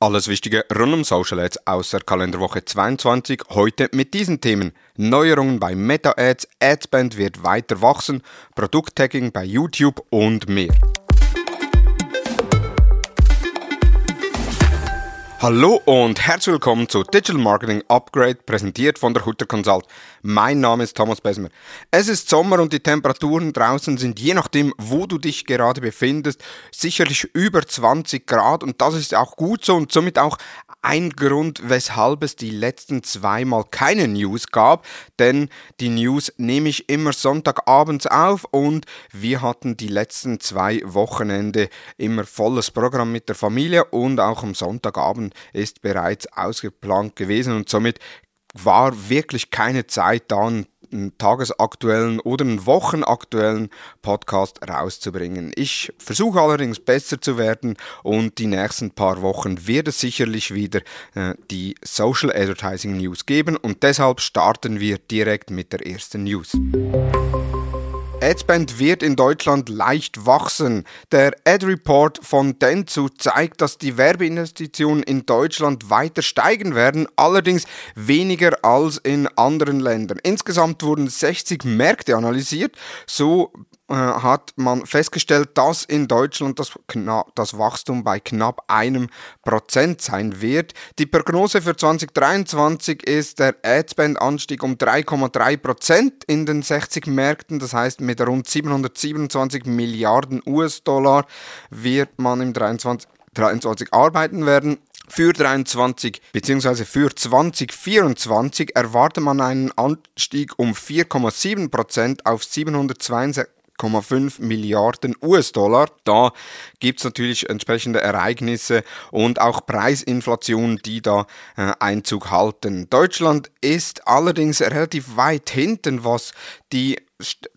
Alles Wichtige rund um Social Ads aus der Kalenderwoche 22. Heute mit diesen Themen. Neuerungen bei Meta Ads, Adspend wird weiter wachsen, Produkttagging bei YouTube und mehr. Hallo und herzlich willkommen zu Digital Marketing Upgrade, präsentiert von der Hutter Consult. Mein Name ist Thomas Besmer. Es ist Sommer und die Temperaturen draußen sind je nachdem, wo du dich gerade befindest, sicherlich über 20 Grad und das ist auch gut so und somit auch ein Grund, weshalb es die letzten zweimal keine News gab, denn die News nehme ich immer Sonntagabends auf und wir hatten die letzten zwei Wochenende immer volles Programm mit der Familie und auch am Sonntagabend ist bereits ausgeplant gewesen und somit war wirklich keine Zeit dann einen tagesaktuellen oder einen wochenaktuellen Podcast rauszubringen. Ich versuche allerdings besser zu werden und die nächsten paar Wochen wird es sicherlich wieder äh, die Social Advertising News geben und deshalb starten wir direkt mit der ersten News. Adspend wird in Deutschland leicht wachsen. Der Ad Report von Dentsu zeigt, dass die Werbeinvestitionen in Deutschland weiter steigen werden, allerdings weniger als in anderen Ländern. Insgesamt wurden 60 Märkte analysiert, so hat man festgestellt, dass in Deutschland das, das Wachstum bei knapp einem Prozent sein wird. Die Prognose für 2023 ist der Adspend-Anstieg um 3,3 Prozent in den 60 Märkten. Das heißt, mit rund 727 Milliarden US-Dollar wird man im 2023 23 arbeiten werden. Für 23 bzw. für 2024 erwartet man einen Anstieg um 4,7% auf 762 8,5 Milliarden US-Dollar. Da gibt es natürlich entsprechende Ereignisse und auch Preisinflation, die da äh, Einzug halten. Deutschland ist allerdings relativ weit hinten, was die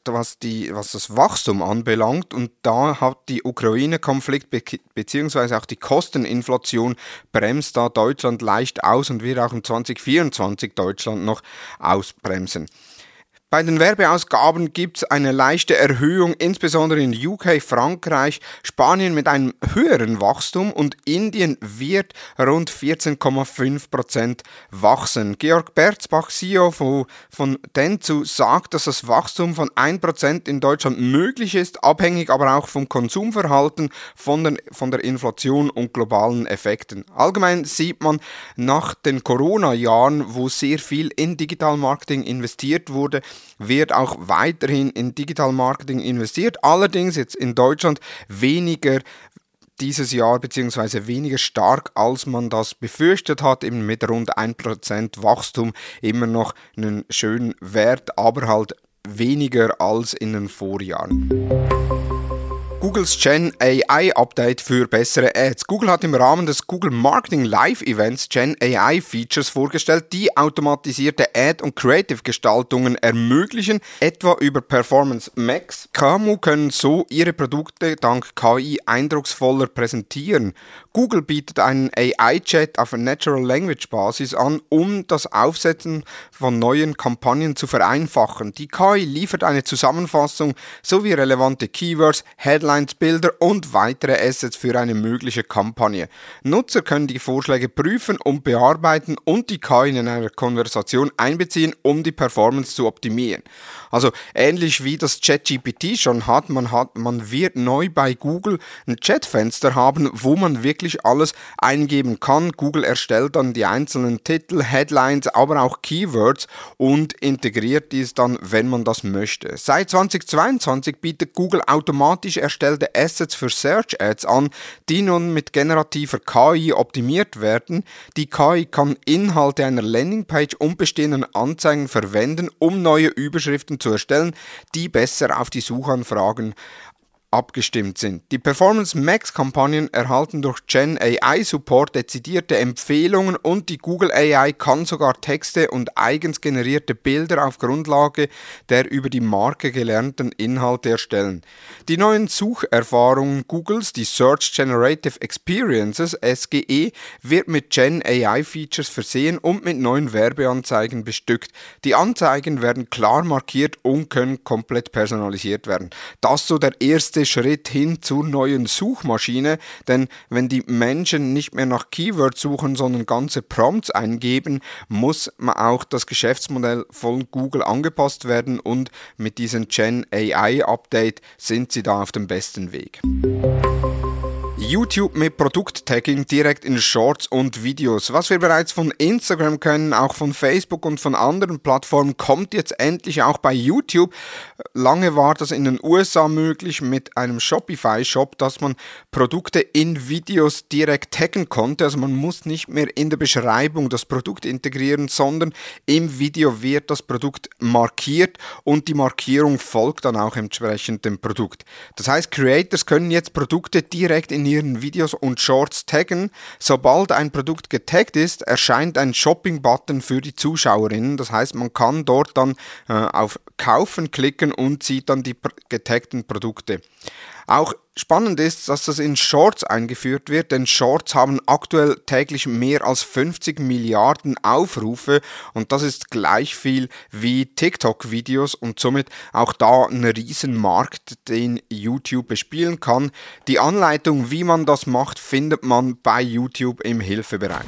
was, die, was das Wachstum anbelangt. Und da hat die Ukraine-Konflikt beziehungsweise auch die Kosteninflation bremst da Deutschland leicht aus und wird auch in 2024 Deutschland noch ausbremsen. Bei den Werbeausgaben gibt es eine leichte Erhöhung, insbesondere in UK, Frankreich, Spanien mit einem höheren Wachstum und Indien wird rund 14,5% wachsen. Georg Berzbach, CEO von, von sagt, dass das Wachstum von 1% in Deutschland möglich ist, abhängig aber auch vom Konsumverhalten, von, den, von der Inflation und globalen Effekten. Allgemein sieht man nach den Corona-Jahren, wo sehr viel in Digital Marketing investiert wurde, wird auch weiterhin in Digital Marketing investiert, allerdings jetzt in Deutschland weniger dieses Jahr beziehungsweise weniger stark, als man das befürchtet hat, eben mit rund 1% Wachstum immer noch einen schönen Wert, aber halt weniger als in den Vorjahren. Googles Gen AI Update für bessere Ads. Google hat im Rahmen des Google Marketing Live Events Gen AI Features vorgestellt, die automatisierte Ad- und Creative-Gestaltungen ermöglichen, etwa über Performance Max. KMU können so ihre Produkte dank KI eindrucksvoller präsentieren. Google bietet einen AI-Chat auf Natural Language Basis an, um das Aufsetzen von neuen Kampagnen zu vereinfachen. Die KI liefert eine Zusammenfassung sowie relevante Keywords, Headlines, Headlines, Bilder und weitere Assets für eine mögliche Kampagne. Nutzer können die Vorschläge prüfen und bearbeiten und die KI in einer Konversation einbeziehen, um die Performance zu optimieren. Also ähnlich wie das ChatGPT schon hat, man hat, man wird neu bei Google ein Chatfenster haben, wo man wirklich alles eingeben kann. Google erstellt dann die einzelnen Titel, Headlines, aber auch Keywords und integriert dies dann, wenn man das möchte. Seit 2022 bietet Google automatisch erstellte Assets für Search Ads an, die nun mit generativer KI optimiert werden. Die KI kann Inhalte einer Landingpage und bestehenden Anzeigen verwenden, um neue Überschriften zu erstellen, die besser auf die Suchanfragen abgestimmt sind. Die Performance Max Kampagnen erhalten durch Gen AI Support dezidierte Empfehlungen und die Google AI kann sogar Texte und eigens generierte Bilder auf Grundlage der über die Marke gelernten Inhalte erstellen. Die neuen Sucherfahrungen Googles, die Search Generative Experiences SGE, wird mit Gen AI Features versehen und mit neuen Werbeanzeigen bestückt. Die Anzeigen werden klar markiert und können komplett personalisiert werden. Das so der erste nächste Schritt hin zur neuen Suchmaschine, denn wenn die Menschen nicht mehr nach Keywords suchen, sondern ganze Prompts eingeben, muss auch das Geschäftsmodell von Google angepasst werden und mit diesem Gen AI Update sind sie da auf dem besten Weg. YouTube mit Produkttagging direkt in Shorts und Videos. Was wir bereits von Instagram können, auch von Facebook und von anderen Plattformen, kommt jetzt endlich auch bei YouTube. Lange war das in den USA möglich mit einem Shopify-Shop, dass man Produkte in Videos direkt taggen konnte. Also man muss nicht mehr in der Beschreibung das Produkt integrieren, sondern im Video wird das Produkt markiert und die Markierung folgt dann auch entsprechend dem Produkt. Das heißt, Creators können jetzt Produkte direkt in ihren ihren Videos und Shorts taggen. Sobald ein Produkt getaggt ist, erscheint ein Shopping-Button für die Zuschauerinnen. Das heißt, man kann dort dann äh, auf Kaufen klicken und sieht dann die getaggten Produkte. Auch spannend ist, dass das in Shorts eingeführt wird, denn Shorts haben aktuell täglich mehr als 50 Milliarden Aufrufe und das ist gleich viel wie TikTok-Videos und somit auch da ein Riesenmarkt, den YouTube bespielen kann. Die Anleitung, wie man das macht, findet man bei YouTube im Hilfebereich.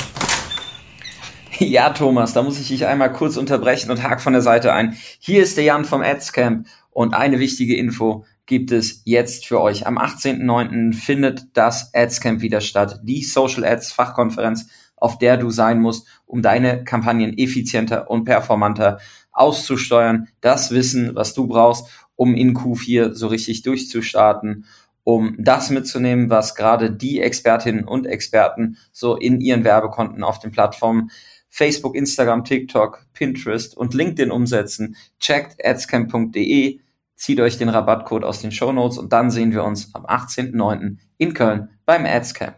Ja, Thomas, da muss ich dich einmal kurz unterbrechen und hake von der Seite ein. Hier ist der Jan vom Adscamp und eine wichtige Info gibt es jetzt für euch. Am 18.09. findet das Adscamp wieder statt, die Social Ads Fachkonferenz, auf der du sein musst, um deine Kampagnen effizienter und performanter auszusteuern. Das Wissen, was du brauchst, um in Q4 so richtig durchzustarten, um das mitzunehmen, was gerade die Expertinnen und Experten so in ihren Werbekonten auf den Plattformen Facebook, Instagram, TikTok, Pinterest und LinkedIn umsetzen. Checkt adscamp.de zieht euch den Rabattcode aus den Show Notes und dann sehen wir uns am 18.09. in Köln beim Adscamp.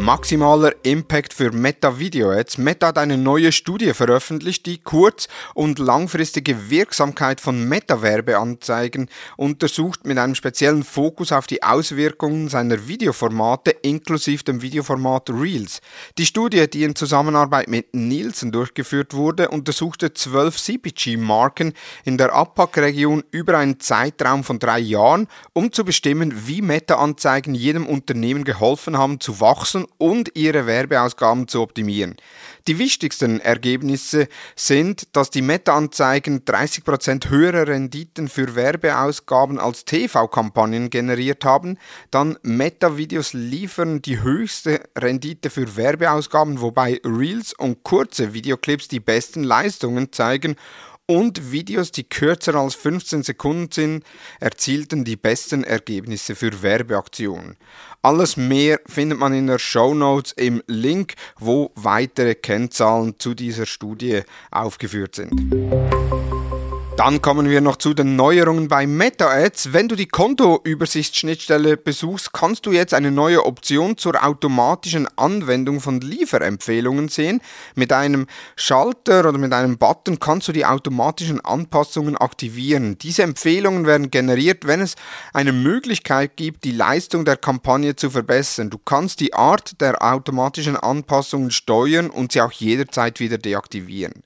Maximaler Impact für Meta Video Ads. Meta hat eine neue Studie veröffentlicht, die kurz- und langfristige Wirksamkeit von Meta-Werbeanzeigen untersucht mit einem speziellen Fokus auf die Auswirkungen seiner Videoformate inklusive dem Videoformat Reels. Die Studie, die in Zusammenarbeit mit Nielsen durchgeführt wurde, untersuchte zwölf CPG-Marken in der APAC-Region über einen Zeitraum von drei Jahren, um zu bestimmen, wie Meta-Anzeigen jedem Unternehmen geholfen haben zu wachsen und ihre Werbeausgaben zu optimieren. Die wichtigsten Ergebnisse sind, dass die Meta-Anzeigen 30% höhere Renditen für Werbeausgaben als TV-Kampagnen generiert haben. Dann Meta-Videos liefern die höchste Rendite für Werbeausgaben, wobei Reels und kurze Videoclips die besten Leistungen zeigen und Videos, die kürzer als 15 Sekunden sind, erzielten die besten Ergebnisse für Werbeaktionen. Alles mehr findet man in der Show Notes im Link, wo weitere Kennzahlen zu dieser Studie aufgeführt sind. Dann kommen wir noch zu den Neuerungen bei Meta-Ads. Wenn du die Kontoübersichtsschnittstelle besuchst, kannst du jetzt eine neue Option zur automatischen Anwendung von Lieferempfehlungen sehen. Mit einem Schalter oder mit einem Button kannst du die automatischen Anpassungen aktivieren. Diese Empfehlungen werden generiert, wenn es eine Möglichkeit gibt, die Leistung der Kampagne zu verbessern. Du kannst die Art der automatischen Anpassungen steuern und sie auch jederzeit wieder deaktivieren.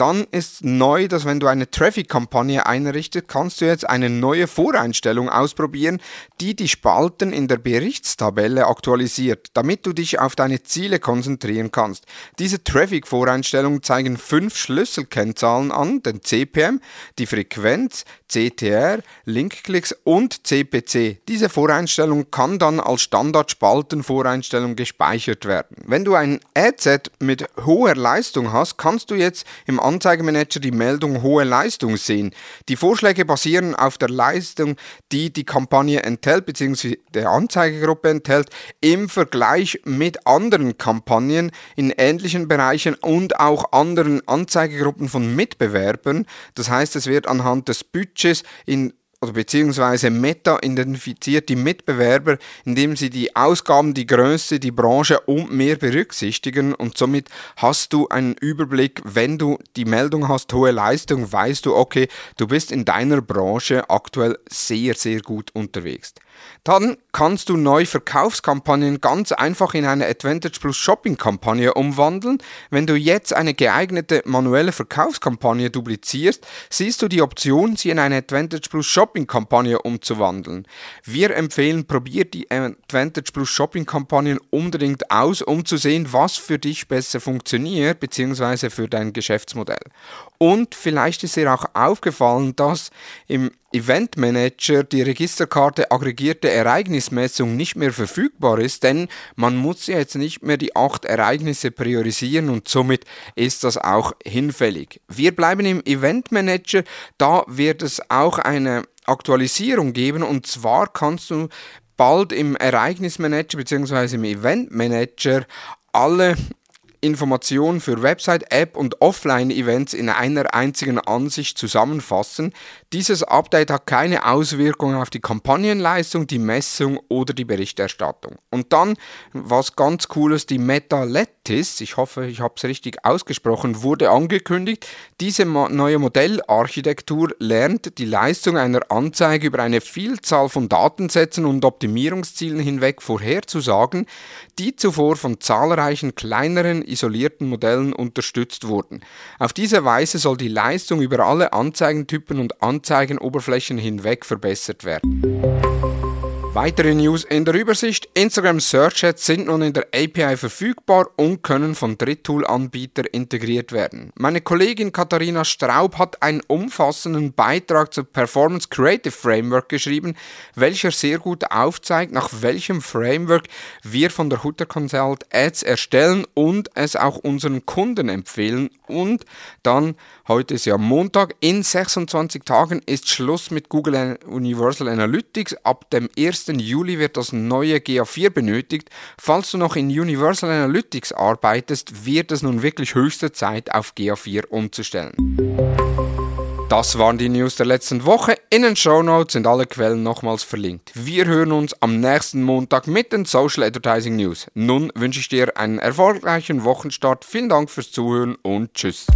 Dann ist neu, dass wenn du eine Traffic-Kampagne einrichtest, kannst du jetzt eine neue Voreinstellung ausprobieren, die die Spalten in der Berichtstabelle aktualisiert, damit du dich auf deine Ziele konzentrieren kannst. Diese Traffic-Voreinstellungen zeigen fünf Schlüsselkennzahlen an, den CPM, die Frequenz, CTR, Linkklicks und CPC. Diese Voreinstellung kann dann als Standard-Spaltenvoreinstellung gespeichert werden. Wenn du ein Adset mit hoher Leistung hast, kannst du jetzt im Anzeigemanager die Meldung hohe Leistung sehen. Die Vorschläge basieren auf der Leistung, die die Kampagne enthält bzw. der Anzeigegruppe enthält im Vergleich mit anderen Kampagnen in ähnlichen Bereichen und auch anderen Anzeigegruppen von Mitbewerbern. Das heißt, es wird anhand des Budgets in oder beziehungsweise Meta identifiziert die Mitbewerber, indem sie die Ausgaben, die Größe, die Branche und mehr berücksichtigen und somit hast du einen Überblick, wenn du die Meldung hast, hohe Leistung, weißt du, okay, du bist in deiner Branche aktuell sehr, sehr gut unterwegs. Dann kannst du neue Verkaufskampagnen ganz einfach in eine Advantage Plus Shopping Kampagne umwandeln. Wenn du jetzt eine geeignete manuelle Verkaufskampagne duplizierst, siehst du die Option, sie in eine Advantage Plus Shopping Kampagne umzuwandeln. Wir empfehlen, probier die Advantage Plus Shopping Kampagnen unbedingt aus, um zu sehen, was für dich besser funktioniert bzw. für dein Geschäftsmodell. Und vielleicht ist dir auch aufgefallen, dass im Event Manager die Registerkarte aggregierte Ereignismessung nicht mehr verfügbar ist, denn man muss jetzt nicht mehr die acht Ereignisse priorisieren und somit ist das auch hinfällig. Wir bleiben im Event Manager, da wird es auch eine Aktualisierung geben und zwar kannst du bald im Ereignismanager bzw. im Event Manager alle Informationen für Website, App und Offline-Events in einer einzigen Ansicht zusammenfassen. Dieses Update hat keine Auswirkungen auf die Kampagnenleistung, die Messung oder die Berichterstattung. Und dann, was ganz cooles, die Metalettis, ich hoffe, ich habe es richtig ausgesprochen, wurde angekündigt. Diese neue Modellarchitektur lernt die Leistung einer Anzeige über eine Vielzahl von Datensätzen und Optimierungszielen hinweg vorherzusagen, die zuvor von zahlreichen kleineren isolierten Modellen unterstützt wurden. Auf diese Weise soll die Leistung über alle Anzeigentypen und Anzeigenoberflächen hinweg verbessert werden. Weitere News in der Übersicht. Instagram Search Ads sind nun in der API verfügbar und können von Dritttool-Anbietern integriert werden. Meine Kollegin Katharina Straub hat einen umfassenden Beitrag zur Performance Creative Framework geschrieben, welcher sehr gut aufzeigt, nach welchem Framework wir von der Hutter Consult Ads erstellen und es auch unseren Kunden empfehlen. Und dann, heute ist ja Montag, in 26 Tagen ist Schluss mit Google Universal Analytics. Ab dem 1. 1. Juli wird das neue GA4 benötigt. Falls du noch in Universal Analytics arbeitest, wird es nun wirklich höchste Zeit, auf GA4 umzustellen. Das waren die News der letzten Woche. In den Show Notes sind alle Quellen nochmals verlinkt. Wir hören uns am nächsten Montag mit den Social Advertising News. Nun wünsche ich dir einen erfolgreichen Wochenstart. Vielen Dank fürs Zuhören und tschüss.